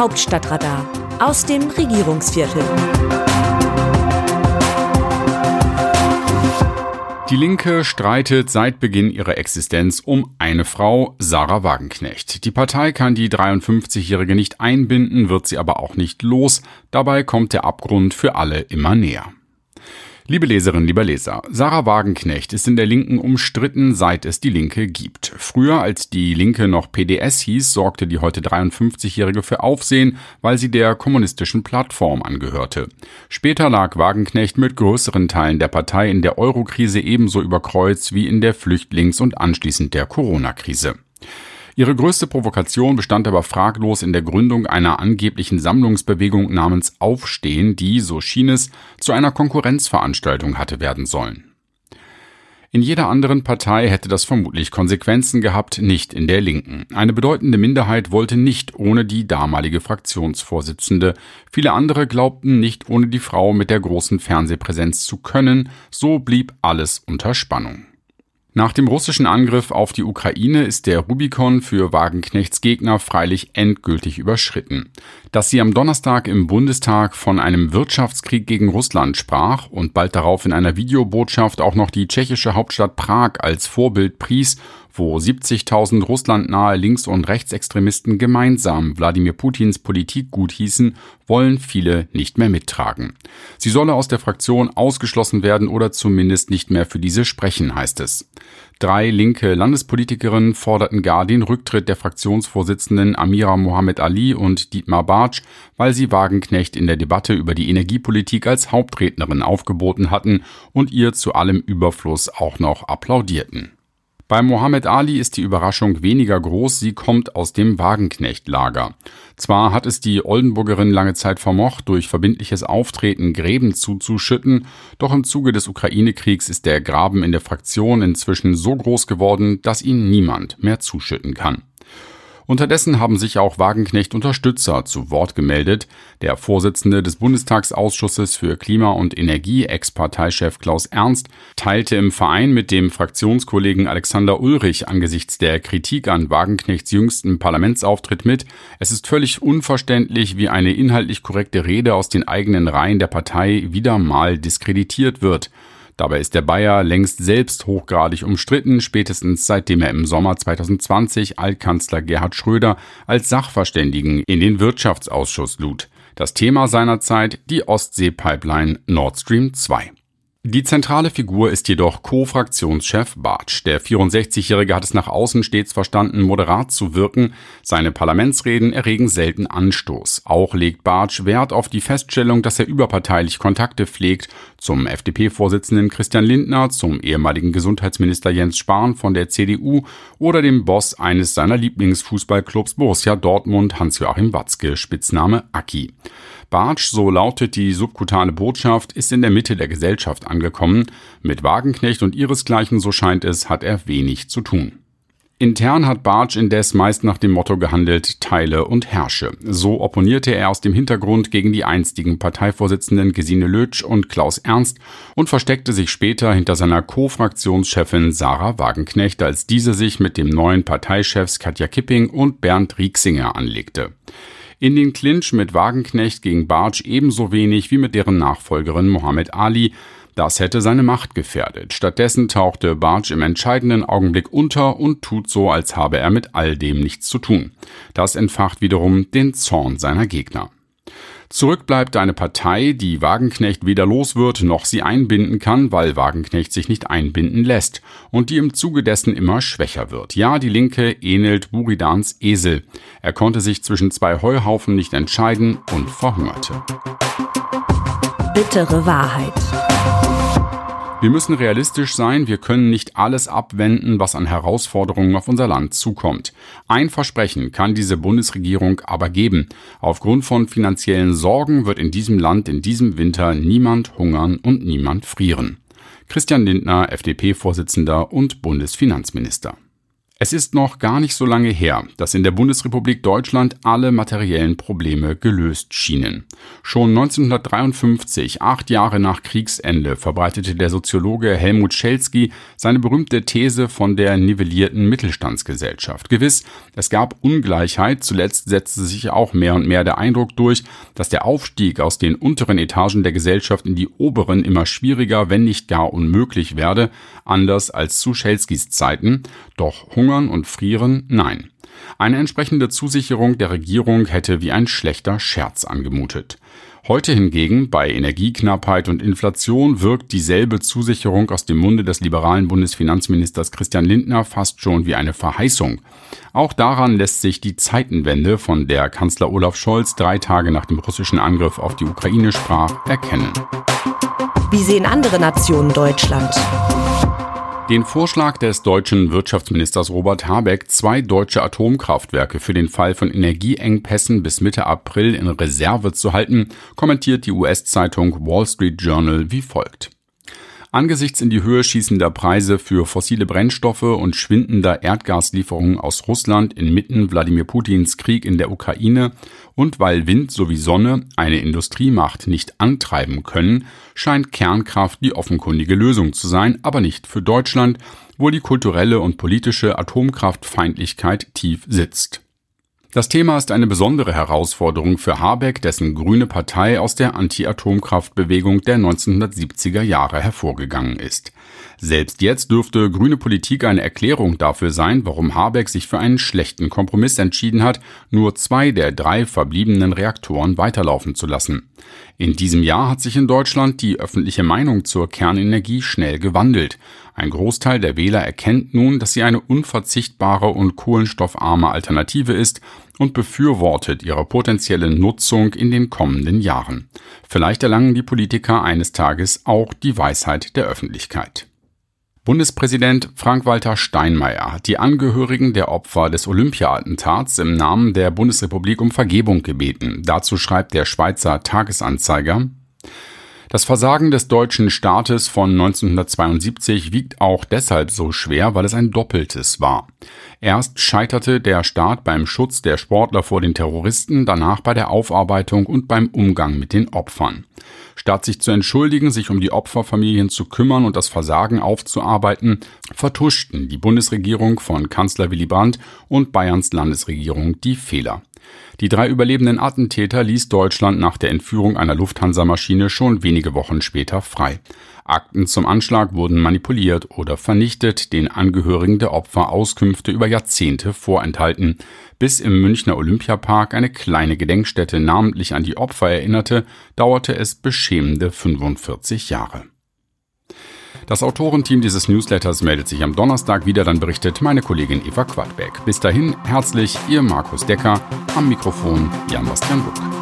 Hauptstadtradar aus dem Regierungsviertel. Die Linke streitet seit Beginn ihrer Existenz um eine Frau, Sarah Wagenknecht. Die Partei kann die 53-Jährige nicht einbinden, wird sie aber auch nicht los. Dabei kommt der Abgrund für alle immer näher. Liebe Leserinnen, lieber Leser, Sarah Wagenknecht ist in der Linken umstritten, seit es die Linke gibt. Früher, als die Linke noch PDS hieß, sorgte die heute 53-Jährige für Aufsehen, weil sie der kommunistischen Plattform angehörte. Später lag Wagenknecht mit größeren Teilen der Partei in der Eurokrise ebenso über Kreuz wie in der Flüchtlings- und anschließend der Corona-Krise. Ihre größte Provokation bestand aber fraglos in der Gründung einer angeblichen Sammlungsbewegung namens Aufstehen, die, so schien es, zu einer Konkurrenzveranstaltung hatte werden sollen. In jeder anderen Partei hätte das vermutlich Konsequenzen gehabt, nicht in der Linken. Eine bedeutende Minderheit wollte nicht ohne die damalige Fraktionsvorsitzende. Viele andere glaubten nicht ohne die Frau mit der großen Fernsehpräsenz zu können. So blieb alles unter Spannung. Nach dem russischen Angriff auf die Ukraine ist der Rubikon für Wagenknechts Gegner freilich endgültig überschritten. Dass sie am Donnerstag im Bundestag von einem Wirtschaftskrieg gegen Russland sprach und bald darauf in einer Videobotschaft auch noch die tschechische Hauptstadt Prag als Vorbild pries wo 70.000 russlandnahe Links- und Rechtsextremisten gemeinsam Wladimir Putins Politik guthießen, wollen viele nicht mehr mittragen. Sie solle aus der Fraktion ausgeschlossen werden oder zumindest nicht mehr für diese sprechen, heißt es. Drei linke Landespolitikerinnen forderten gar den Rücktritt der Fraktionsvorsitzenden Amira Mohamed Ali und Dietmar Bartsch, weil sie Wagenknecht in der Debatte über die Energiepolitik als Hauptrednerin aufgeboten hatten und ihr zu allem Überfluss auch noch applaudierten. Bei Mohammed Ali ist die Überraschung weniger groß, sie kommt aus dem Wagenknecht-Lager. Zwar hat es die Oldenburgerin lange Zeit vermocht, durch verbindliches Auftreten Gräben zuzuschütten, doch im Zuge des Ukraine-Kriegs ist der Graben in der Fraktion inzwischen so groß geworden, dass ihn niemand mehr zuschütten kann. Unterdessen haben sich auch Wagenknecht Unterstützer zu Wort gemeldet. Der Vorsitzende des Bundestagsausschusses für Klima und Energie, Ex-Parteichef Klaus Ernst, teilte im Verein mit dem Fraktionskollegen Alexander Ulrich angesichts der Kritik an Wagenknechts jüngsten Parlamentsauftritt mit, es ist völlig unverständlich, wie eine inhaltlich korrekte Rede aus den eigenen Reihen der Partei wieder mal diskreditiert wird. Dabei ist der Bayer längst selbst hochgradig umstritten, spätestens seitdem er im Sommer 2020 Altkanzler Gerhard Schröder als Sachverständigen in den Wirtschaftsausschuss lud. Das Thema seinerzeit die Ostsee-Pipeline Nord Stream 2. Die zentrale Figur ist jedoch Co-Fraktionschef Bartsch. Der 64-Jährige hat es nach außen stets verstanden, moderat zu wirken. Seine Parlamentsreden erregen selten Anstoß. Auch legt Bartsch Wert auf die Feststellung, dass er überparteilich Kontakte pflegt zum FDP-Vorsitzenden Christian Lindner, zum ehemaligen Gesundheitsminister Jens Spahn von der CDU oder dem Boss eines seiner Lieblingsfußballclubs Borussia Dortmund, Hans-Joachim Watzke, Spitzname Aki. Bartsch, so lautet die subkutane Botschaft, ist in der Mitte der Gesellschaft angekommen. Mit Wagenknecht und ihresgleichen, so scheint es, hat er wenig zu tun. Intern hat Bartsch indes meist nach dem Motto gehandelt, teile und herrsche. So opponierte er aus dem Hintergrund gegen die einstigen Parteivorsitzenden Gesine Lötsch und Klaus Ernst und versteckte sich später hinter seiner Co-Fraktionschefin Sarah Wagenknecht, als diese sich mit dem neuen Parteichefs Katja Kipping und Bernd Rieksinger anlegte in den Clinch mit Wagenknecht gegen Bartsch ebenso wenig wie mit deren Nachfolgerin Mohammed Ali. Das hätte seine Macht gefährdet. Stattdessen tauchte Bartsch im entscheidenden Augenblick unter und tut so, als habe er mit all dem nichts zu tun. Das entfacht wiederum den Zorn seiner Gegner. Zurück bleibt eine Partei, die Wagenknecht weder los wird noch sie einbinden kann, weil Wagenknecht sich nicht einbinden lässt und die im Zuge dessen immer schwächer wird. Ja, die Linke ähnelt Buridans Esel. Er konnte sich zwischen zwei Heuhaufen nicht entscheiden und verhungerte. Bittere Wahrheit. Wir müssen realistisch sein, wir können nicht alles abwenden, was an Herausforderungen auf unser Land zukommt. Ein Versprechen kann diese Bundesregierung aber geben. Aufgrund von finanziellen Sorgen wird in diesem Land in diesem Winter niemand hungern und niemand frieren. Christian Lindner, FDP-Vorsitzender und Bundesfinanzminister. Es ist noch gar nicht so lange her, dass in der Bundesrepublik Deutschland alle materiellen Probleme gelöst schienen. Schon 1953, acht Jahre nach Kriegsende, verbreitete der Soziologe Helmut Schelsky seine berühmte These von der nivellierten Mittelstandsgesellschaft. Gewiss, es gab Ungleichheit, zuletzt setzte sich auch mehr und mehr der Eindruck durch, dass der Aufstieg aus den unteren Etagen der Gesellschaft in die oberen immer schwieriger, wenn nicht gar unmöglich werde, anders als zu Schelskys Zeiten. Doch Hunger Hungern und Frieren nein. Eine entsprechende Zusicherung der Regierung hätte wie ein schlechter Scherz angemutet. Heute hingegen, bei Energieknappheit und Inflation, wirkt dieselbe Zusicherung aus dem Munde des liberalen Bundesfinanzministers Christian Lindner fast schon wie eine Verheißung. Auch daran lässt sich die Zeitenwende, von der Kanzler Olaf Scholz drei Tage nach dem russischen Angriff auf die Ukraine sprach, erkennen. Wie sehen andere Nationen Deutschland? Den Vorschlag des deutschen Wirtschaftsministers Robert Habeck, zwei deutsche Atomkraftwerke für den Fall von Energieengpässen bis Mitte April in Reserve zu halten, kommentiert die US-Zeitung Wall Street Journal wie folgt. Angesichts in die Höhe schießender Preise für fossile Brennstoffe und schwindender Erdgaslieferungen aus Russland inmitten Wladimir Putins Krieg in der Ukraine und weil Wind sowie Sonne eine Industriemacht nicht antreiben können, scheint Kernkraft die offenkundige Lösung zu sein, aber nicht für Deutschland, wo die kulturelle und politische Atomkraftfeindlichkeit tief sitzt. Das Thema ist eine besondere Herausforderung für Habeck, dessen grüne Partei aus der Anti-Atomkraftbewegung der 1970er Jahre hervorgegangen ist. Selbst jetzt dürfte grüne Politik eine Erklärung dafür sein, warum Habeck sich für einen schlechten Kompromiss entschieden hat, nur zwei der drei verbliebenen Reaktoren weiterlaufen zu lassen. In diesem Jahr hat sich in Deutschland die öffentliche Meinung zur Kernenergie schnell gewandelt. Ein Großteil der Wähler erkennt nun, dass sie eine unverzichtbare und kohlenstoffarme Alternative ist und befürwortet ihre potenzielle Nutzung in den kommenden Jahren. Vielleicht erlangen die Politiker eines Tages auch die Weisheit der Öffentlichkeit. Bundespräsident Frank-Walter Steinmeier hat die Angehörigen der Opfer des Olympia-Attentats im Namen der Bundesrepublik um Vergebung gebeten. Dazu schreibt der Schweizer Tagesanzeiger, das Versagen des deutschen Staates von 1972 wiegt auch deshalb so schwer, weil es ein doppeltes war. Erst scheiterte der Staat beim Schutz der Sportler vor den Terroristen, danach bei der Aufarbeitung und beim Umgang mit den Opfern. Statt sich zu entschuldigen, sich um die Opferfamilien zu kümmern und das Versagen aufzuarbeiten, vertuschten die Bundesregierung von Kanzler Willy Brandt und Bayerns Landesregierung die Fehler. Die drei überlebenden Attentäter ließ Deutschland nach der Entführung einer Lufthansa-Maschine schon wenige Wochen später frei. Akten zum Anschlag wurden manipuliert oder vernichtet, den Angehörigen der Opfer Auskünfte über Jahrzehnte vorenthalten, bis im Münchner Olympiapark eine kleine Gedenkstätte namentlich an die Opfer erinnerte, dauerte es beschämende 45 Jahre. Das Autorenteam dieses Newsletters meldet sich am Donnerstag wieder, dann berichtet meine Kollegin Eva Quadbeck. Bis dahin herzlich, ihr Markus Decker, am Mikrofon Jan-Bastian Buck.